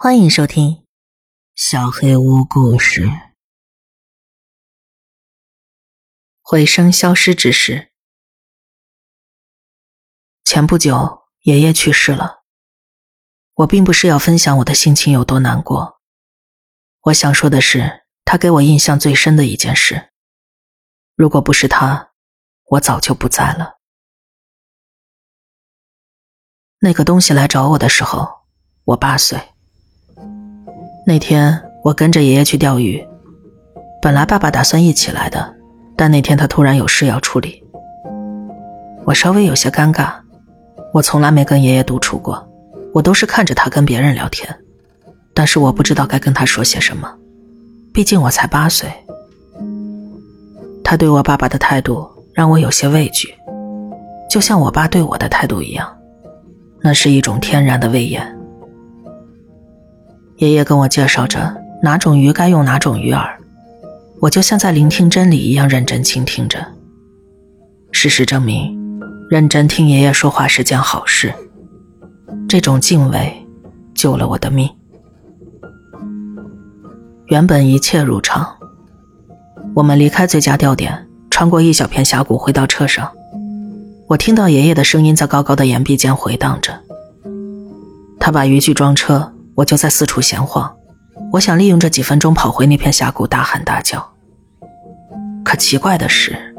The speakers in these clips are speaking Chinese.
欢迎收听《小黑屋故事》。回声消失之时，前不久爷爷去世了。我并不是要分享我的心情有多难过，我想说的是，他给我印象最深的一件事。如果不是他，我早就不在了。那个东西来找我的时候，我八岁。那天我跟着爷爷去钓鱼，本来爸爸打算一起来的，但那天他突然有事要处理，我稍微有些尴尬。我从来没跟爷爷独处过，我都是看着他跟别人聊天，但是我不知道该跟他说些什么，毕竟我才八岁。他对我爸爸的态度让我有些畏惧，就像我爸对我的态度一样。那是一种天然的威严。爷爷跟我介绍着哪种鱼该用哪种鱼饵，我就像在聆听真理一样认真倾听着。事实证明，认真听爷爷说话是件好事。这种敬畏救了我的命。原本一切如常，我们离开最佳钓点，穿过一小片峡谷，回到车上。我听到爷爷的声音在高高的岩壁间回荡着。他把渔具装车，我就在四处闲晃。我想利用这几分钟跑回那片峡谷，大喊大叫。可奇怪的是，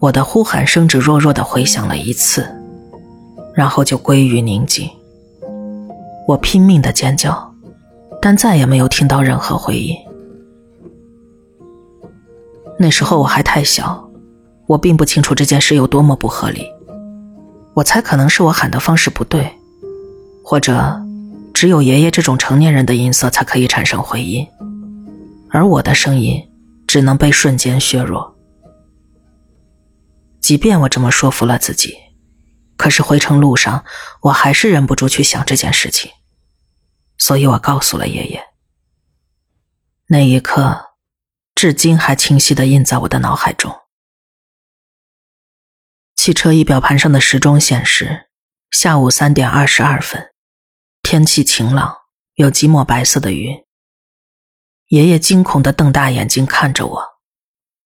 我的呼喊声只弱弱的回响了一次，然后就归于宁静。我拼命的尖叫，但再也没有听到任何回音。那时候我还太小。我并不清楚这件事有多么不合理，我猜可能是我喊的方式不对，或者只有爷爷这种成年人的音色才可以产生回音，而我的声音只能被瞬间削弱。即便我这么说服了自己，可是回程路上我还是忍不住去想这件事情，所以我告诉了爷爷。那一刻，至今还清晰的印在我的脑海中。汽车仪表盘上的时钟显示，下午三点二十二分，天气晴朗，有几抹白色的云。爷爷惊恐的瞪大眼睛看着我，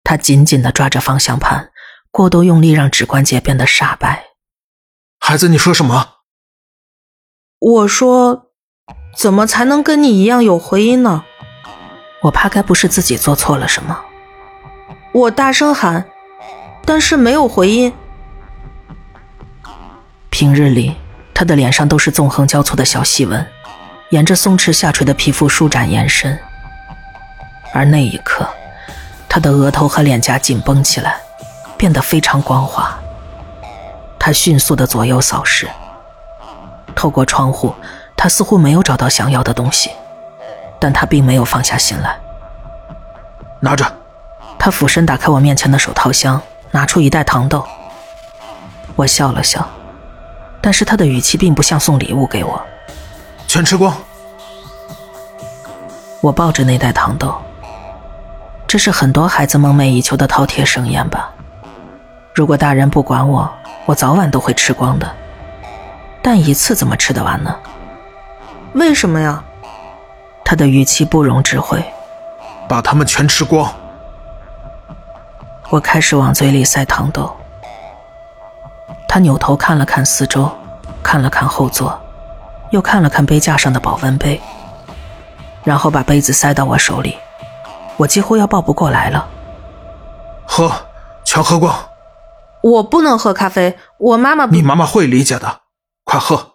他紧紧的抓着方向盘，过度用力让指关节变得煞白。孩子，你说什么？我说，怎么才能跟你一样有回音呢？我怕该不是自己做错了什么。我大声喊，但是没有回音。平日里，他的脸上都是纵横交错的小细纹，沿着松弛下垂的皮肤舒展延伸。而那一刻，他的额头和脸颊紧绷起来，变得非常光滑。他迅速的左右扫视，透过窗户，他似乎没有找到想要的东西，但他并没有放下心来。拿着，他俯身打开我面前的手套箱，拿出一袋糖豆。我笑了笑。但是他的语气并不像送礼物给我，全吃光。我抱着那袋糖豆，这是很多孩子梦寐以求的饕餮盛宴吧？如果大人不管我，我早晚都会吃光的。但一次怎么吃得完呢？为什么呀？他的语气不容置喙。把它们全吃光。我开始往嘴里塞糖豆。他扭头看了看四周，看了看后座，又看了看杯架上的保温杯，然后把杯子塞到我手里，我几乎要抱不过来了。喝，全喝光。我不能喝咖啡，我妈妈。你妈妈会理解的，快喝。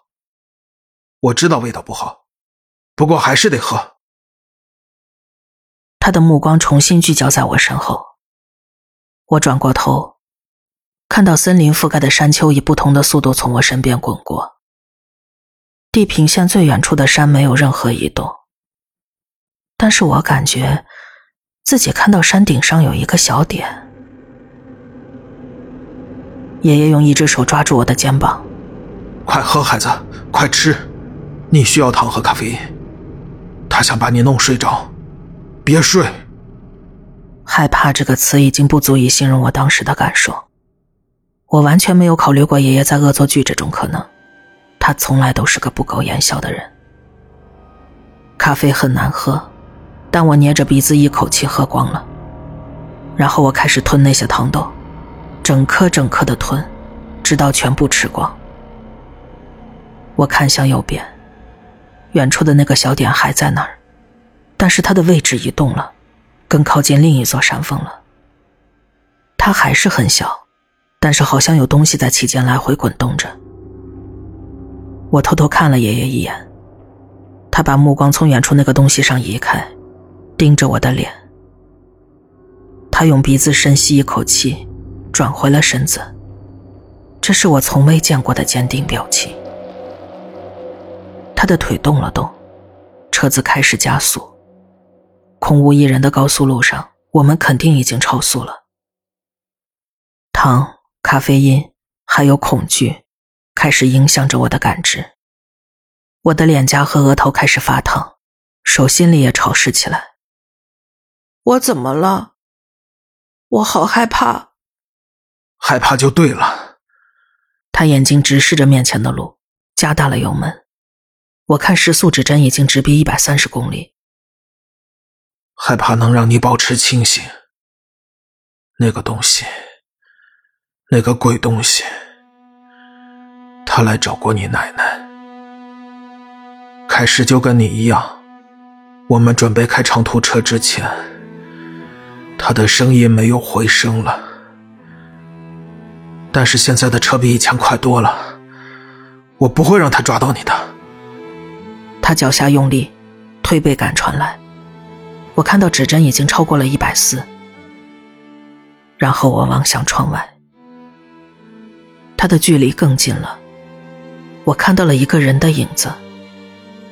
我知道味道不好，不过还是得喝。他的目光重新聚焦在我身后，我转过头。看到森林覆盖的山丘以不同的速度从我身边滚过，地平线最远处的山没有任何移动，但是我感觉自己看到山顶上有一个小点。爷爷用一只手抓住我的肩膀：“快喝，孩子，快吃，你需要糖和咖啡因。他想把你弄睡着，别睡。”害怕这个词已经不足以形容我当时的感受。我完全没有考虑过爷爷在恶作剧这种可能，他从来都是个不苟言笑的人。咖啡很难喝，但我捏着鼻子一口气喝光了。然后我开始吞那些糖豆，整颗整颗的吞，直到全部吃光。我看向右边，远处的那个小点还在那儿，但是它的位置移动了，更靠近另一座山峰了。它还是很小，但是好像有东西在其间来回滚动着。我偷偷看了爷爷一眼，他把目光从远处那个东西上移开，盯着我的脸。他用鼻子深吸一口气，转回了身子。这是我从未见过的坚定表情。他的腿动了动，车子开始加速。空无一人的高速路上，我们肯定已经超速了。唐、咖啡因还有恐惧，开始影响着我的感知。我的脸颊和额头开始发烫，手心里也潮湿起来。我怎么了？我好害怕。害怕就对了。他眼睛直视着面前的路，加大了油门。我看时速指针已经直逼一百三十公里。害怕能让你保持清醒。那个东西，那个鬼东西，他来找过你奶奶。开始就跟你一样，我们准备开长途车之前，他的声音没有回声了。但是现在的车比以前快多了，我不会让他抓到你的。他脚下用力，推背感传来，我看到指针已经超过了一百四。然后我望向窗外，他的距离更近了，我看到了一个人的影子，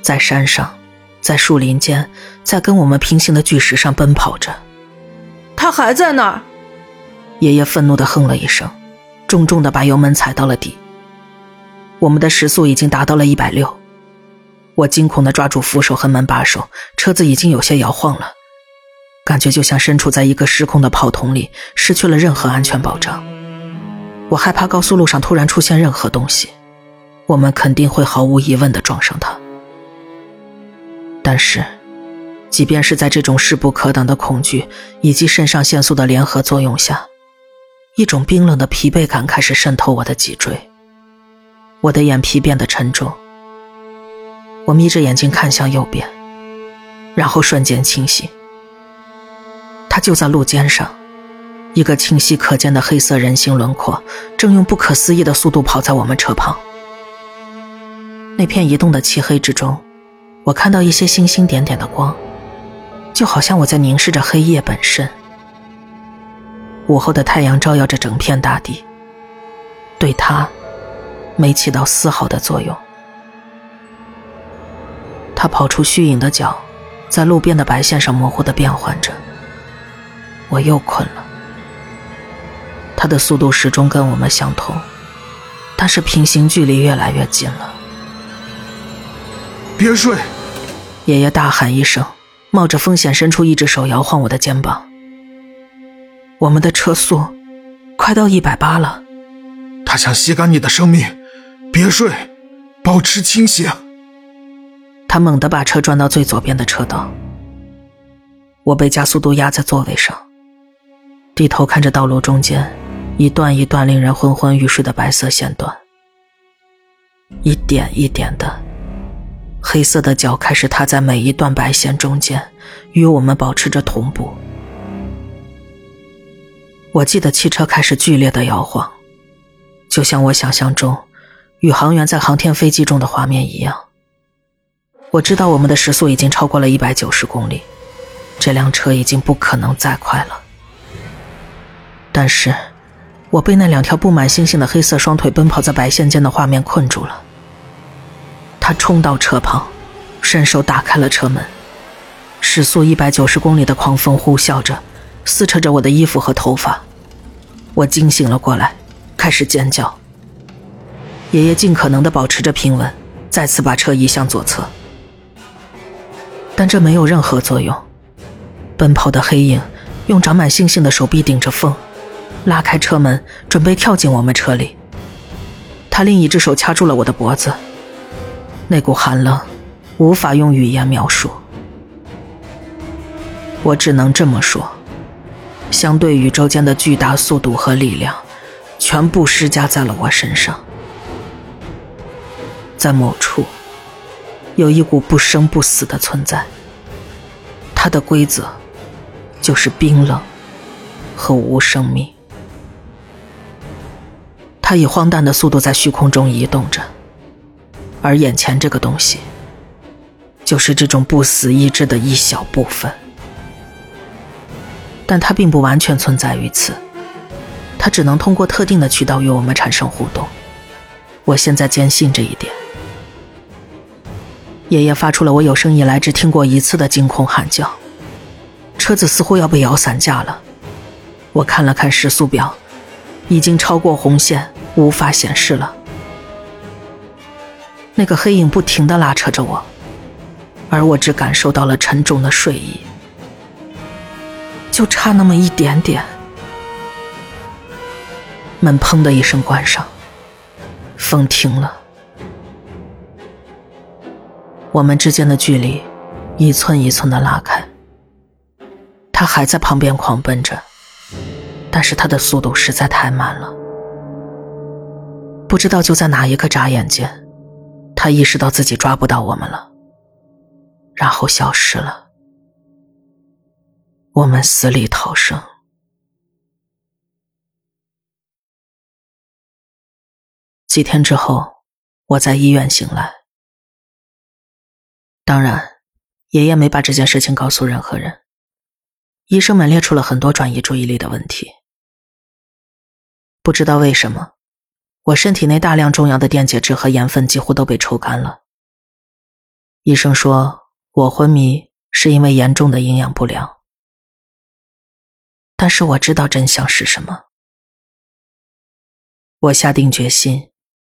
在山上，在树林间，在跟我们平行的巨石上奔跑着。他还在那儿！爷爷愤怒地哼了一声，重重地把油门踩到了底。我们的时速已经达到了一百六。我惊恐地抓住扶手和门把手，车子已经有些摇晃了，感觉就像身处在一个失控的炮筒里，失去了任何安全保障。我害怕高速路上突然出现任何东西，我们肯定会毫无疑问的撞上它。但是，即便是在这种势不可挡的恐惧以及肾上腺素的联合作用下，一种冰冷的疲惫感开始渗透我的脊椎，我的眼皮变得沉重。我眯着眼睛看向右边，然后瞬间清醒。他就在路肩上，一个清晰可见的黑色人形轮廓，正用不可思议的速度跑在我们车旁。那片移动的漆黑之中，我看到一些星星点点的光，就好像我在凝视着黑夜本身。午后的太阳照耀着整片大地，对他没起到丝毫的作用。他跑出虚影的脚，在路边的白线上模糊的变换着。我又困了。他的速度始终跟我们相同，但是平行距离越来越近了。别睡！爷爷大喊一声，冒着风险伸出一只手摇晃我的肩膀。我们的车速快到一百八了。他想吸干你的生命，别睡，保持清醒。他猛地把车转到最左边的车道，我被加速度压在座位上，低头看着道路中间一段一段令人昏昏欲睡的白色线段，一点一点的，黑色的脚开始踏在每一段白线中间，与我们保持着同步。我记得汽车开始剧烈的摇晃，就像我想象中宇航员在航天飞机中的画面一样。我知道我们的时速已经超过了一百九十公里，这辆车已经不可能再快了。但是，我被那两条布满星星的黑色双腿奔跑在白线间的画面困住了。他冲到车旁，伸手打开了车门，时速一百九十公里的狂风呼啸着，撕扯着我的衣服和头发。我惊醒了过来，开始尖叫。爷爷尽可能的保持着平稳，再次把车移向左侧。但这没有任何作用。奔跑的黑影用长满星星的手臂顶着风，拉开车门，准备跳进我们车里。他另一只手掐住了我的脖子，那股寒冷无法用语言描述。我只能这么说。相对宇宙间的巨大速度和力量，全部施加在了我身上。在某处，有一股不生不死的存在。它的规则，就是冰冷和无生命。它以荒诞的速度在虚空中移动着，而眼前这个东西，就是这种不死意志的一小部分。但它并不完全存在于此，它只能通过特定的渠道与我们产生互动。我现在坚信这一点。爷爷发出了我有生以来只听过一次的惊恐喊叫，车子似乎要被摇散架了。我看了看时速表，已经超过红线，无法显示了。那个黑影不停的拉扯着我，而我只感受到了沉重的睡意。就差那么一点点，门砰的一声关上，风停了，我们之间的距离一寸一寸的拉开。他还在旁边狂奔着，但是他的速度实在太慢了。不知道就在哪一个眨眼间，他意识到自己抓不到我们了，然后消失了。我们死里逃生。几天之后，我在医院醒来。当然，爷爷没把这件事情告诉任何人。医生们列出了很多转移注意力的问题。不知道为什么，我身体内大量重要的电解质和盐分几乎都被抽干了。医生说我昏迷是因为严重的营养不良。但是我知道真相是什么。我下定决心，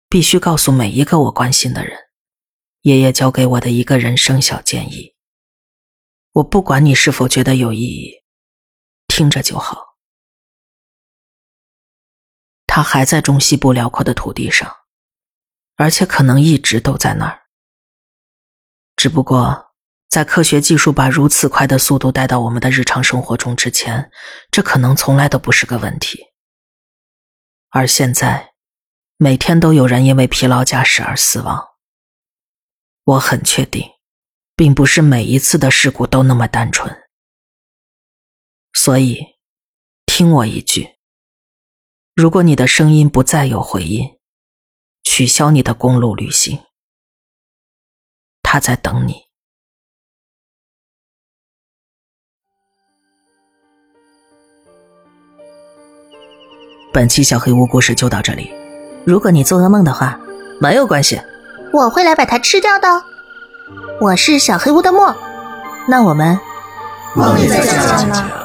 必须告诉每一个我关心的人，爷爷教给我的一个人生小建议。我不管你是否觉得有意义，听着就好。他还在中西部辽阔的土地上，而且可能一直都在那儿。只不过。在科学技术把如此快的速度带到我们的日常生活中之前，这可能从来都不是个问题。而现在，每天都有人因为疲劳驾驶而死亡。我很确定，并不是每一次的事故都那么单纯。所以，听我一句：如果你的声音不再有回音，取消你的公路旅行。他在等你。本期小黑屋故事就到这里。如果你做噩梦的话，没有关系，我会来把它吃掉的。我是小黑屋的墨，那我们梦里再见了。